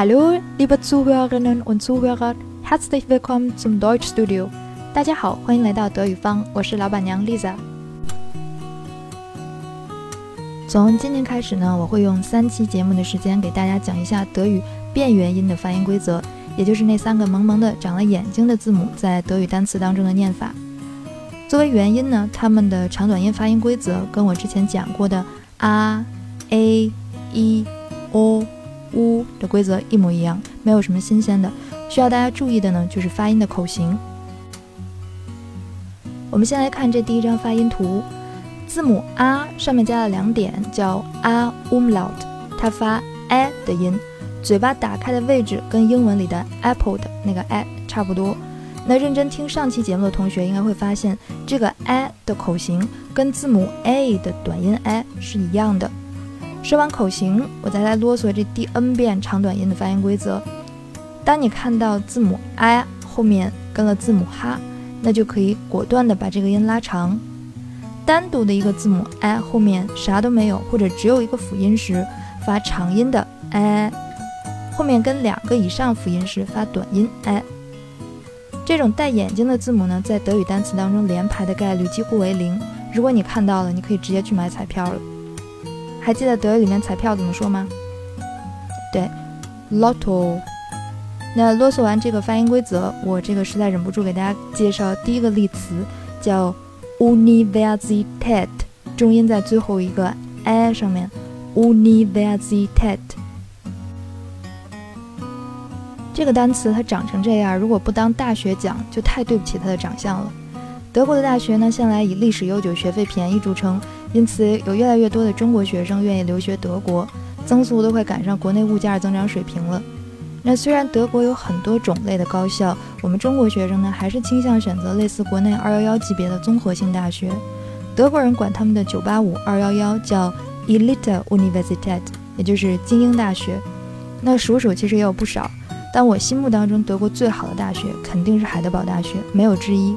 Hallo, liebe Zuhörerinnen und Zuhörer, herzlich willkommen zum Deutschstudio。大家好，欢迎来到德语方，我是老板娘 Lisa。从今天开始呢，我会用三期节目的时间给大家讲一下德语变元音的发音规则，也就是那三个萌萌的长了眼睛的字母在德语单词当中的念法。作为元音呢，它们的长短音发音规则跟我之前讲过的 a、a、e、o。U 的规则一模一样，没有什么新鲜的。需要大家注意的呢，就是发音的口型。我们先来看这第一张发音图，字母 a 上面加了两点，叫 a umlaut，它发 a 的音，嘴巴打开的位置跟英文里的 apple 的那个 a 差不多。那认真听上期节目的同学应该会发现，这个 a 的口型跟字母 a 的短音 a 是一样的。说完口型，我再来啰嗦这第 n 遍长短音的发音规则。当你看到字母 i 后面跟了字母哈，那就可以果断的把这个音拉长。单独的一个字母 i 后面啥都没有，或者只有一个辅音时，发长音的 i；后面跟两个以上辅音时，发短音 i。这种带眼睛的字母呢，在德语单词当中连排的概率几乎为零。如果你看到了，你可以直接去买彩票了。还记得德语里面彩票怎么说吗？对，Lotto。那啰嗦完这个发音规则，我这个实在忍不住给大家介绍第一个例词，叫 Universität，重音在最后一个 i 上面，Universität。这个单词它长成这样，如果不当大学讲，就太对不起它的长相了。德国的大学呢，向来以历史悠久、学费便宜著称。因此，有越来越多的中国学生愿意留学德国，增速都快赶上国内物价增长水平了。那虽然德国有很多种类的高校，我们中国学生呢还是倾向选择类似国内211级别的综合性大学。德国人管他们的985、211叫 Elite Universität，也就是精英大学。那数数其实也有不少，但我心目当中德国最好的大学肯定是海德堡大学，没有之一。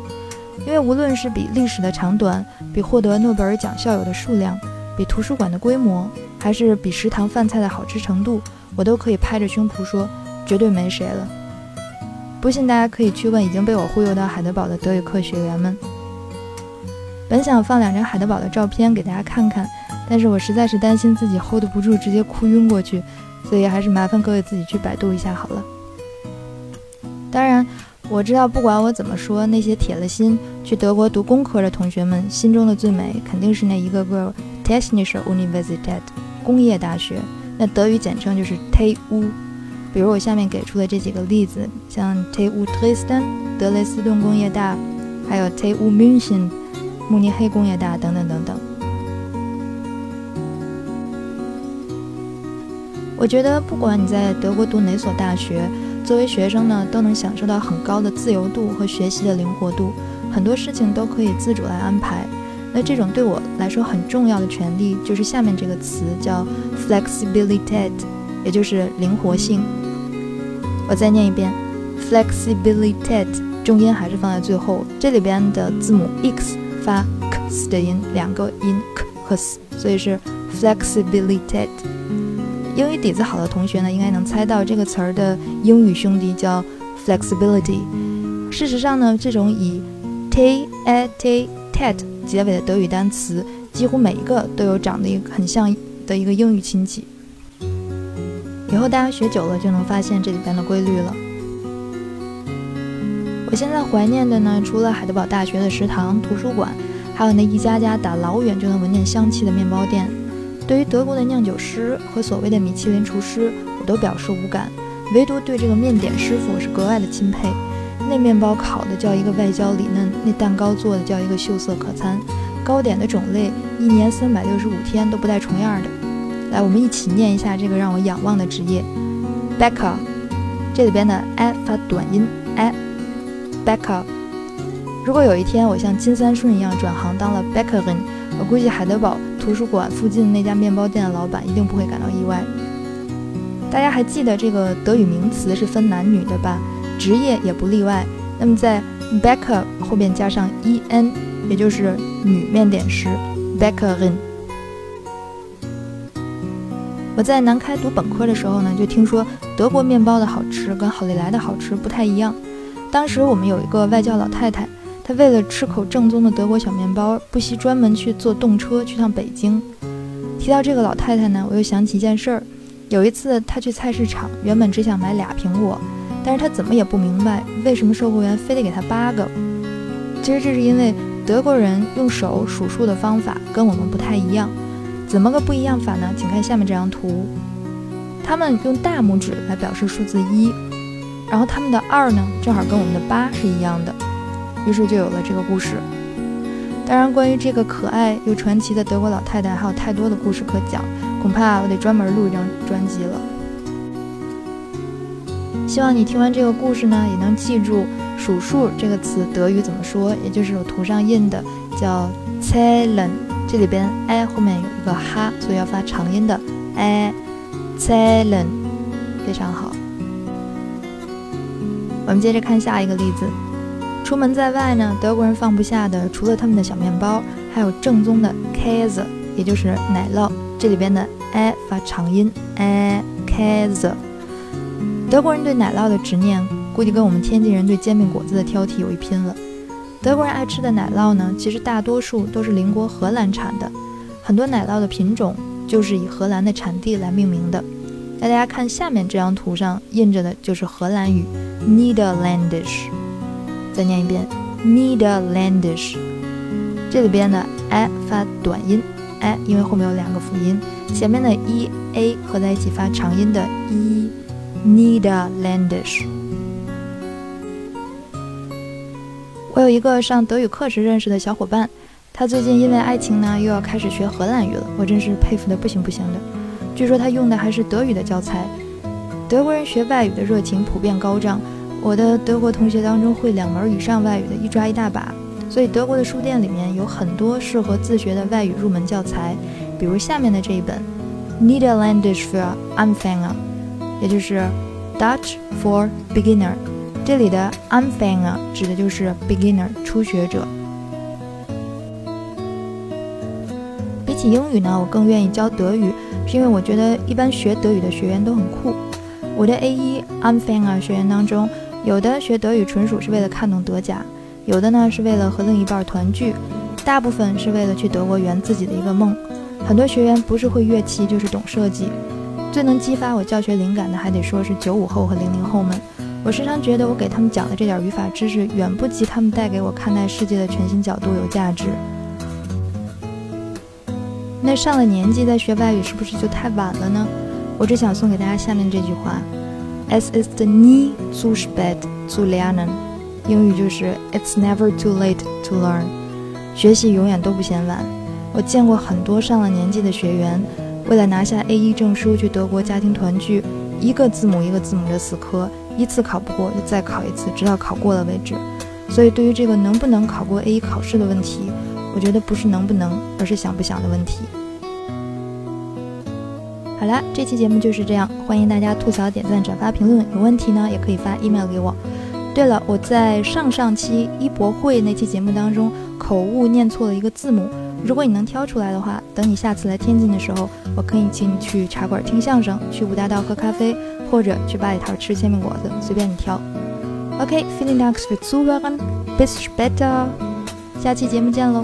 因为无论是比历史的长短，比获得诺贝尔奖校友的数量，比图书馆的规模，还是比食堂饭菜的好吃程度，我都可以拍着胸脯说，绝对没谁了。不信大家可以去问已经被我忽悠到海德堡的德语课学员们。本想放两张海德堡的照片给大家看看，但是我实在是担心自己 hold 不住，直接哭晕过去，所以还是麻烦各位自己去百度一下好了。当然。我知道，不管我怎么说，那些铁了心去德国读工科的同学们心中的最美，肯定是那一个个 Technische Universität 工业大学。那德语简称就是 TU。比如我下面给出的这几个例子，像 TU Dresden 德累斯顿工业大，还有 TU München 慕尼黑工业大等等等等。我觉得，不管你在德国读哪所大学。作为学生呢，都能享受到很高的自由度和学习的灵活度，很多事情都可以自主来安排。那这种对我来说很重要的权利，就是下面这个词叫 flexibility，也就是灵活性。我再念一遍，flexibility，重音还是放在最后，这里边的字母 x 发 x 的音，两个音 k 和 s，所以是 flexibility。英语底子好的同学呢，应该能猜到这个词儿的英语兄弟叫 flexibility。事实上呢，这种以 t a t tet 结尾的德语单词，几乎每一个都有长得一很像的一个英语亲戚。以后大家学久了就能发现这里边的规律了。我现在怀念的呢，除了海德堡大学的食堂、图书馆，还有那一家家打老远就能闻见香气的面包店。对于德国的酿酒师和所谓的米其林厨师，我都表示无感，唯独对这个面点师傅是格外的钦佩。那面包烤的叫一个外焦里嫩，那蛋糕做的叫一个秀色可餐，糕点的种类一年三百六十五天都不带重样的。来，我们一起念一下这个让我仰望的职业，Bäcker。这里边的 i 发短音 i，Bäcker。如果有一天我像金三顺一样转行当了 Bäckerin，我估计海德堡。图书馆附近那家面包店的老板一定不会感到意外。大家还记得这个德语名词是分男女的吧？职业也不例外。那么在 Bäcker 后边加上 en，也就是女面点师 Bäckerin。我在南开读本科的时候呢，就听说德国面包的好吃跟好利来的好吃不太一样。当时我们有一个外教老太太，他为了吃口正宗的德国小面包，不惜专门去坐动车去趟北京。提到这个老太太呢，我又想起一件事儿。有一次她去菜市场，原本只想买俩苹果，但是她怎么也不明白为什么售货员非得给她八个。其实这是因为德国人用手数数的方法跟我们不太一样。怎么个不一样法呢？请看下面这张图，他们用大拇指来表示数字一，然后他们的二呢，正好跟我们的八是一样的，于是就有了这个故事。当然，关于这个可爱又传奇的德国老太太，还有太多的故事可讲，恐怕我得专门录一张专辑了。希望你听完这个故事呢，也能记住数数这个词德语怎么说，也就是我图上印的叫 zählen。这里边 i 后面有一个哈，所以要发长音的 i z e l e n 非常好。我们接着看下一个例子。出门在外呢，德国人放不下的除了他们的小面包，还有正宗的 Käse，也就是奶酪。这里边的 a 发长音 a Käse。德国人对奶酪的执念，估计跟我们天津人对煎饼果子的挑剔有一拼了。德国人爱吃的奶酪呢，其实大多数都是邻国荷兰产的，很多奶酪的品种就是以荷兰的产地来命名的。那大家看下面这张图上印着的就是荷兰语 Nederlandish，再念一遍 Nederlandish。这里边的 i 发短音 i，因为后面有两个辅音，前面的 e a 合在一起发长音的 e Nederlandish。我有一个上德语课时认识的小伙伴，他最近因为爱情呢，又要开始学荷兰语了。我真是佩服的不行不行的。据说他用的还是德语的教材。德国人学外语的热情普遍高涨，我的德国同学当中会两门以上外语的一抓一大把。所以德国的书店里面有很多适合自学的外语入门教材，比如下面的这一本《Niederländisch für Anfänger》，也就是 Dutch for Beginner。这里的 Anfänger 指的就是 beginner 初学者。比起英语呢，我更愿意教德语，是因为我觉得一般学德语的学员都很酷。我的 A1 Anfänger 学员当中，有的学德语纯属是为了看懂德甲，有的呢是为了和另一半团聚，大部分是为了去德国圆自己的一个梦。很多学员不是会乐器，就是懂设计。最能激发我教学灵感的，还得说是九五后和零零后们。我时常觉得，我给他们讲的这点语法知识，远不及他们带给我看待世界的全新角度有价值。那上了年纪再学外语，是不是就太晚了呢？我只想送给大家下面这句话：“Es ist nie zu spät zu lernen。”英语就是 “It's never too late to learn。”学习永远都不嫌晚。我见过很多上了年纪的学员，为了拿下 A1 证书去德国家庭团聚，一个字母一个字母的死磕。一次考不过就再考一次，直到考过了为止。所以，对于这个能不能考过 A1 考试的问题，我觉得不是能不能，而是想不想的问题。好啦，这期节目就是这样，欢迎大家吐槽、点赞、转发、评论。有问题呢，也可以发 email 给我。对了，我在上上期一博会那期节目当中口误念错了一个字母。如果你能挑出来的话，等你下次来天津的时候，我可以请你去茶馆听相声，去五大道喝咖啡，或者去八里台吃煎饼果子，随便你挑。OK，vielen Dank fürs Zuhören，bis später，下期节目见喽。